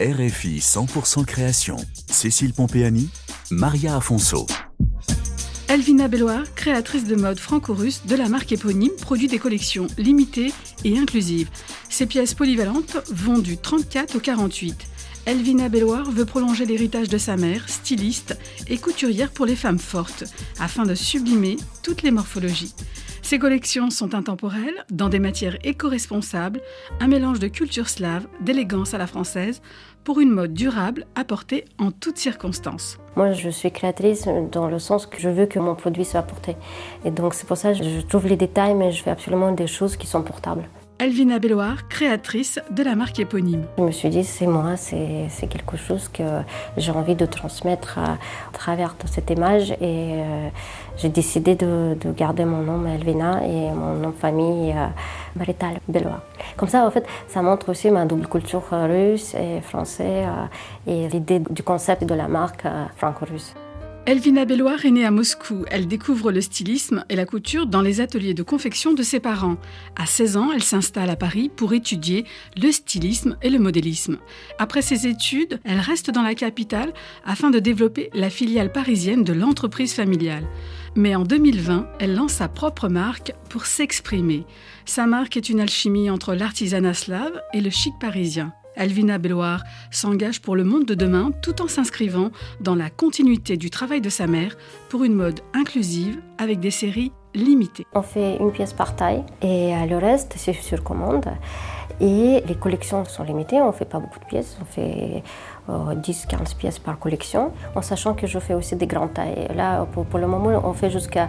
RFI 100% création. Cécile Pompéani, Maria Afonso. Elvina Belloir, créatrice de mode franco-russe de la marque éponyme, produit des collections limitées et inclusives. Ces pièces polyvalentes vont du 34 au 48. Elvina Belloir veut prolonger l'héritage de sa mère, styliste et couturière pour les femmes fortes, afin de sublimer toutes les morphologies. Ces collections sont intemporelles, dans des matières éco-responsables, un mélange de culture slave, d'élégance à la française, pour une mode durable apportée en toutes circonstances. Moi, je suis créatrice dans le sens que je veux que mon produit soit porté. Et donc, c'est pour ça que je trouve les détails, mais je fais absolument des choses qui sont portables. Elvina Belloir, créatrice de la marque éponyme. Je me suis dit, c'est moi, c'est quelque chose que j'ai envie de transmettre à, travers cette image et euh, j'ai décidé de, garder mon nom Elvina et mon nom de famille euh, Marital Belloir. Comme ça, en fait, ça montre aussi ma double culture russe et française euh, et l'idée du concept de la marque franco-russe. Elvina Belloir est née à Moscou. Elle découvre le stylisme et la couture dans les ateliers de confection de ses parents. À 16 ans, elle s'installe à Paris pour étudier le stylisme et le modélisme. Après ses études, elle reste dans la capitale afin de développer la filiale parisienne de l'entreprise familiale. Mais en 2020, elle lance sa propre marque pour s'exprimer. Sa marque est une alchimie entre l'artisanat slave et le chic parisien. Alvina Belloir s'engage pour le monde de demain tout en s'inscrivant dans la continuité du travail de sa mère pour une mode inclusive avec des séries limitées. On fait une pièce par taille et le reste c'est sur commande. Et les collections sont limitées, on ne fait pas beaucoup de pièces, on fait 10-15 euh, pièces par collection, en sachant que je fais aussi des grandes tailles. Là, pour, pour le moment, on fait jusqu'à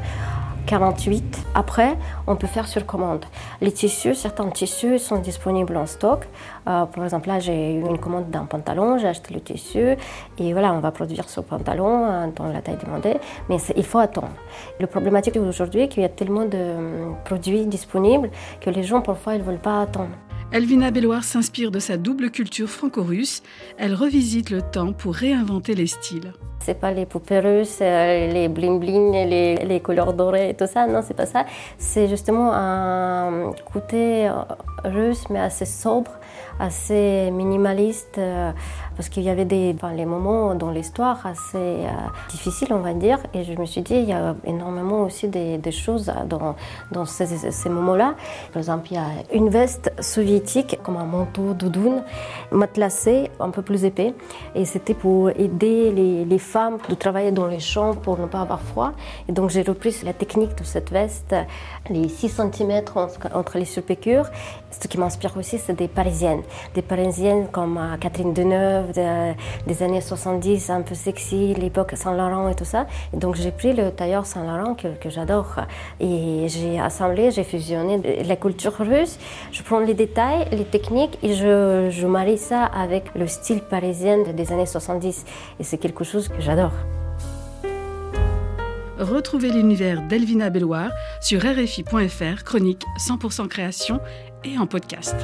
48. Après, on peut faire sur commande. Les tissus, certains tissus sont disponibles en stock. Euh, par exemple, là, j'ai eu une commande d'un pantalon, j'ai acheté le tissu et voilà, on va produire ce pantalon euh, dans la taille demandée, mais il faut attendre. Le problématique aujourd'hui, c'est qu'il y a tellement de euh, produits disponibles que les gens, parfois, ils ne veulent pas attendre. Elvina Belloir s'inspire de sa double culture franco-russe. Elle revisite le temps pour réinventer les styles. C'est pas les poupées russes, euh, les bling bling, les, les couleurs dorées et tout ça. Non, c'est pas ça. C'est justement un côté euh, russe, mais assez sobre, assez minimaliste, euh, parce qu'il y avait des les moments dans l'histoire assez difficiles, on va dire. Et je me suis dit, il y a énormément aussi des, des choses dans, dans ces, moments-là. Par exemple, il y a une veste soviétique, comme un manteau doudoune, matelassé, un peu plus épais. Et c'était pour aider les, les femmes de travailler dans les champs pour ne pas avoir froid. Et donc j'ai repris la technique de cette veste, les 6 cm entre les surpiqûres. Ce qui m'inspire aussi, c'est des Des Parisiennes comme euh, Catherine Deneuve, des années 70, un peu sexy, l'époque Saint-Laurent et tout ça. Donc j'ai pris le tailleur Saint-Laurent que, que j'adore. Et j'ai assemblé, j'ai fusionné la culture russe. Je prends les détails, les techniques et je, je marie ça avec le style parisien des années 70. Et c'est quelque chose que j'adore. Retrouvez l'univers d'Elvina Belloir sur RFI.fr, chronique 100% création et en podcast.